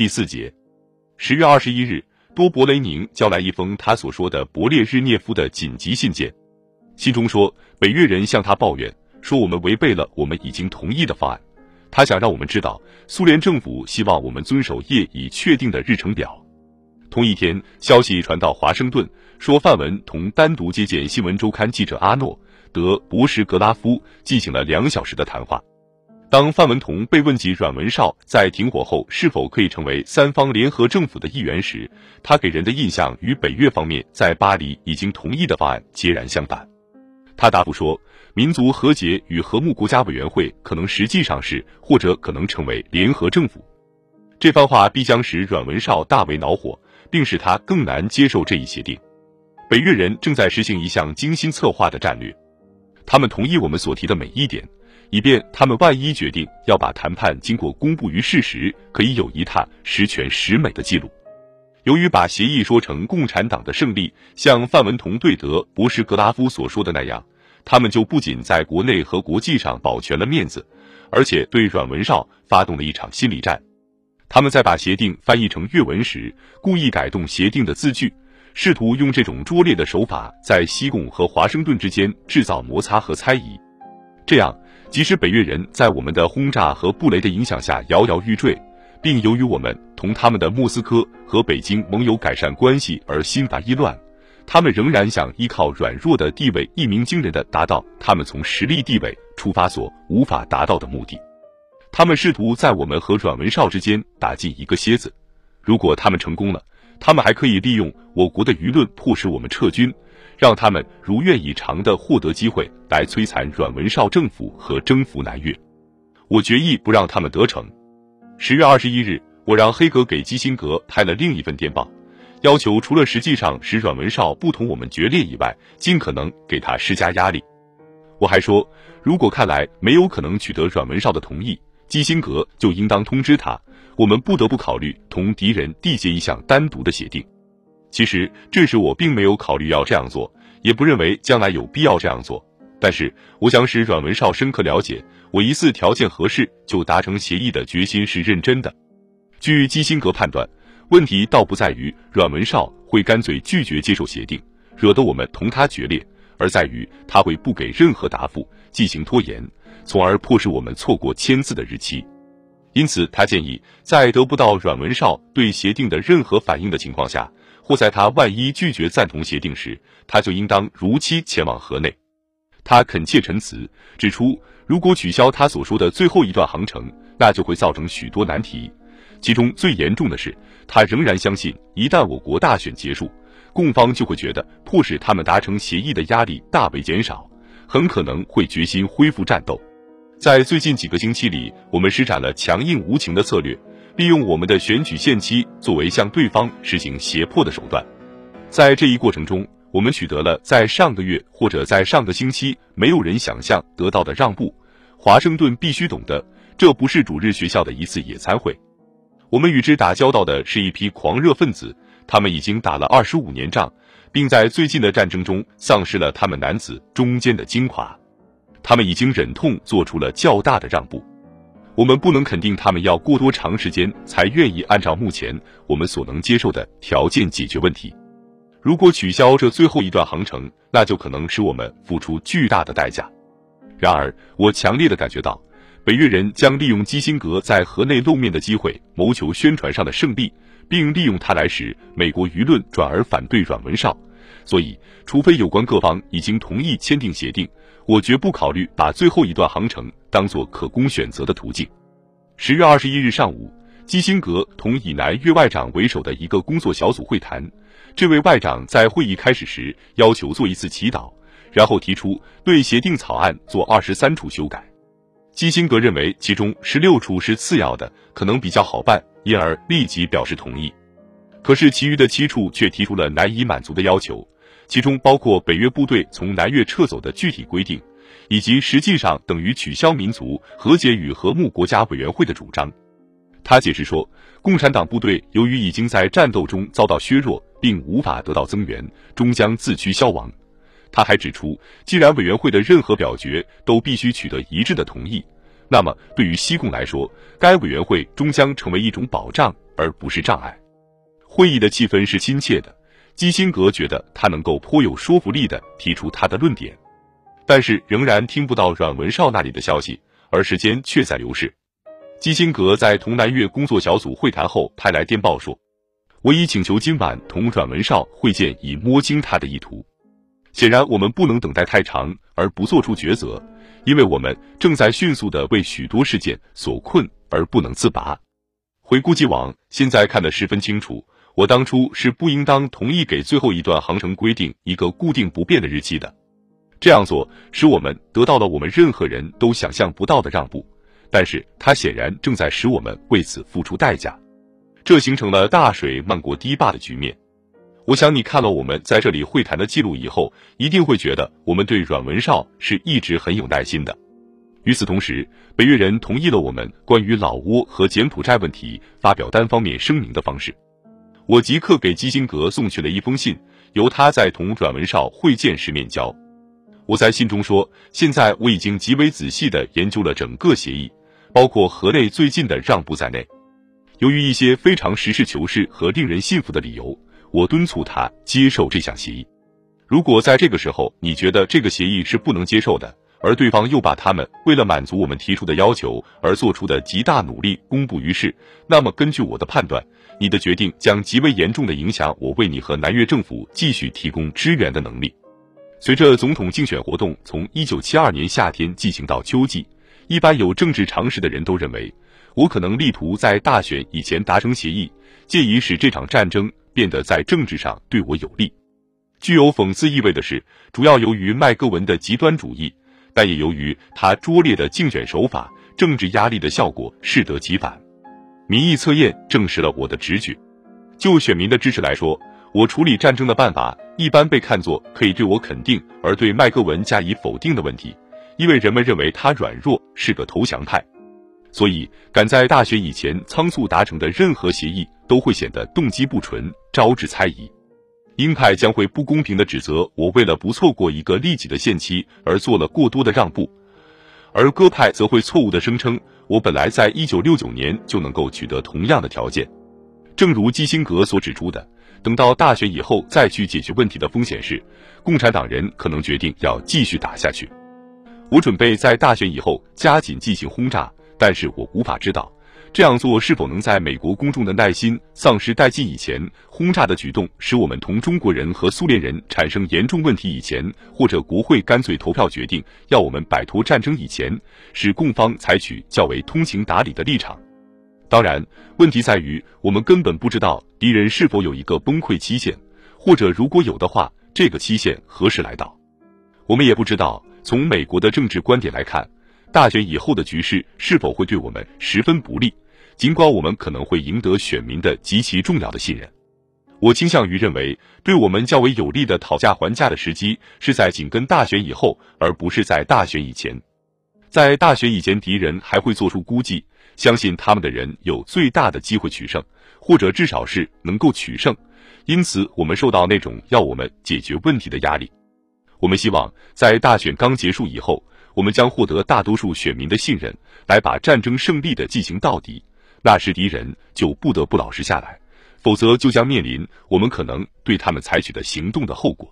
第四节，十月二十一日，多勃雷宁交来一封他所说的勃列日涅夫的紧急信件，信中说北约人向他抱怨说我们违背了我们已经同意的方案，他想让我们知道苏联政府希望我们遵守业已确定的日程表。同一天，消息传到华盛顿，说范文同单独接见新闻周刊记者阿诺德博什格拉夫进行了两小时的谈话。当范文同被问及阮文绍在停火后是否可以成为三方联合政府的一员时，他给人的印象与北越方面在巴黎已经同意的方案截然相反。他答复说，民族和解与和睦国家委员会可能实际上是或者可能成为联合政府。这番话必将使阮文绍大为恼火。并使他更难接受这一协定。北越人正在实行一项精心策划的战略，他们同意我们所提的每一点，以便他们万一决定要把谈判经过公布于世时，可以有一沓十全十美的记录。由于把协议说成共产党的胜利，像范文同对德博什格拉夫所说的那样，他们就不仅在国内和国际上保全了面子，而且对阮文绍发动了一场心理战。他们在把协定翻译成粤文时，故意改动协定的字句，试图用这种拙劣的手法在西贡和华盛顿之间制造摩擦和猜疑。这样，即使北越人在我们的轰炸和布雷的影响下摇摇欲坠，并由于我们同他们的莫斯科和北京盟友改善关系而心烦意乱，他们仍然想依靠软弱的地位一鸣惊人的达到他们从实力地位出发所无法达到的目的。他们试图在我们和阮文绍之间打进一个楔子，如果他们成功了，他们还可以利用我国的舆论迫使我们撤军，让他们如愿以偿的获得机会来摧残阮文绍政府和征服南越。我决意不让他们得逞。十月二十一日，我让黑格给基辛格派了另一份电报，要求除了实际上使阮文绍不同我们决裂以外，尽可能给他施加压力。我还说，如果看来没有可能取得阮文绍的同意，基辛格就应当通知他，我们不得不考虑同敌人缔结一项单独的协定。其实这时我并没有考虑要这样做，也不认为将来有必要这样做。但是我想使阮文绍深刻了解，我一次条件合适就达成协议的决心是认真的。据基辛格判断，问题倒不在于阮文绍会干脆拒绝接受协定，惹得我们同他决裂，而在于他会不给任何答复，进行拖延。从而迫使我们错过签字的日期，因此他建议，在得不到阮文绍对协定的任何反应的情况下，或在他万一拒绝赞同协定时，他就应当如期前往河内。他恳切陈词，指出如果取消他所说的最后一段航程，那就会造成许多难题，其中最严重的是，他仍然相信，一旦我国大选结束，共方就会觉得迫使他们达成协议的压力大为减少，很可能会决心恢复战斗。在最近几个星期里，我们施展了强硬无情的策略，利用我们的选举限期作为向对方实行胁迫的手段。在这一过程中，我们取得了在上个月或者在上个星期没有人想象得到的让步。华盛顿必须懂得，这不是主日学校的一次野餐会。我们与之打交道的是一批狂热分子，他们已经打了二十五年仗，并在最近的战争中丧失了他们男子中间的精华。他们已经忍痛做出了较大的让步，我们不能肯定他们要过多长时间才愿意按照目前我们所能接受的条件解决问题。如果取消这最后一段航程，那就可能使我们付出巨大的代价。然而，我强烈的感觉到，北越人将利用基辛格在河内露面的机会，谋求宣传上的胜利，并利用他来使美国舆论转而反对阮文绍。所以，除非有关各方已经同意签订协定。我绝不考虑把最后一段航程当做可供选择的途径。十月二十一日上午，基辛格同以南越外长为首的一个工作小组会谈。这位外长在会议开始时要求做一次祈祷，然后提出对协定草案做二十三处修改。基辛格认为其中十六处是次要的，可能比较好办，因而立即表示同意。可是其余的七处却提出了难以满足的要求。其中包括北约部队从南越撤走的具体规定，以及实际上等于取消民族和解与和睦国家委员会的主张。他解释说，共产党部队由于已经在战斗中遭到削弱，并无法得到增援，终将自驱消亡。他还指出，既然委员会的任何表决都必须取得一致的同意，那么对于西贡来说，该委员会终将成为一种保障，而不是障碍。会议的气氛是亲切的，基辛格觉得他能够颇有说服力的提出他的论点，但是仍然听不到阮文绍那里的消息，而时间却在流逝。基辛格在同南越工作小组会谈后派来电报说：“我已请求今晚同阮文绍会见，以摸清他的意图。显然，我们不能等待太长而不做出抉择，因为我们正在迅速的为许多事件所困而不能自拔。回顾既往，现在看得十分清楚，我当初是不应当同意给最后一段航程规定一个固定不变的日期的。这样做使我们得到了我们任何人都想象不到的让步。”但是它显然正在使我们为此付出代价，这形成了大水漫过堤坝的局面。我想你看了我们在这里会谈的记录以后，一定会觉得我们对阮文绍是一直很有耐心的。与此同时，北越人同意了我们关于老挝和柬埔寨问题发表单方面声明的方式。我即刻给基辛格送去了一封信，由他在同阮文绍会见时面交。我在信中说，现在我已经极为仔细地研究了整个协议。包括河内最近的让步在内，由于一些非常实事求是和令人信服的理由，我敦促他接受这项协议。如果在这个时候你觉得这个协议是不能接受的，而对方又把他们为了满足我们提出的要求而做出的极大努力公布于世，那么根据我的判断，你的决定将极为严重的影响我为你和南越政府继续提供支援的能力。随着总统竞选活动从一九七二年夏天进行到秋季。一般有政治常识的人都认为，我可能力图在大选以前达成协议，借以使这场战争变得在政治上对我有利。具有讽刺意味的是，主要由于麦戈文的极端主义，但也由于他拙劣的竞选手法，政治压力的效果适得其反。民意测验证实了我的直觉。就选民的支持来说，我处理战争的办法一般被看作可以对我肯定而对麦戈文加以否定的问题。因为人们认为他软弱，是个投降派，所以赶在大选以前仓促达成的任何协议都会显得动机不纯，招致猜疑。鹰派将会不公平地指责我为了不错过一个利己的限期而做了过多的让步，而鸽派则会错误地声称我本来在一九六九年就能够取得同样的条件。正如基辛格所指出的，等到大选以后再去解决问题的风险是，共产党人可能决定要继续打下去。我准备在大选以后加紧进行轰炸，但是我无法知道这样做是否能在美国公众的耐心丧失殆尽以前，轰炸的举动使我们同中国人和苏联人产生严重问题以前，或者国会干脆投票决定要我们摆脱战争以前，使共方采取较为通情达理的立场。当然，问题在于我们根本不知道敌人是否有一个崩溃期限，或者如果有的话，这个期限何时来到？我们也不知道。从美国的政治观点来看，大选以后的局势是否会对我们十分不利？尽管我们可能会赢得选民的极其重要的信任，我倾向于认为，对我们较为有利的讨价还价的时机是在紧跟大选以后，而不是在大选以前。在大选以前，敌人还会做出估计，相信他们的人有最大的机会取胜，或者至少是能够取胜。因此，我们受到那种要我们解决问题的压力。我们希望在大选刚结束以后，我们将获得大多数选民的信任，来把战争胜利的进行到底。那时敌人就不得不老实下来，否则就将面临我们可能对他们采取的行动的后果。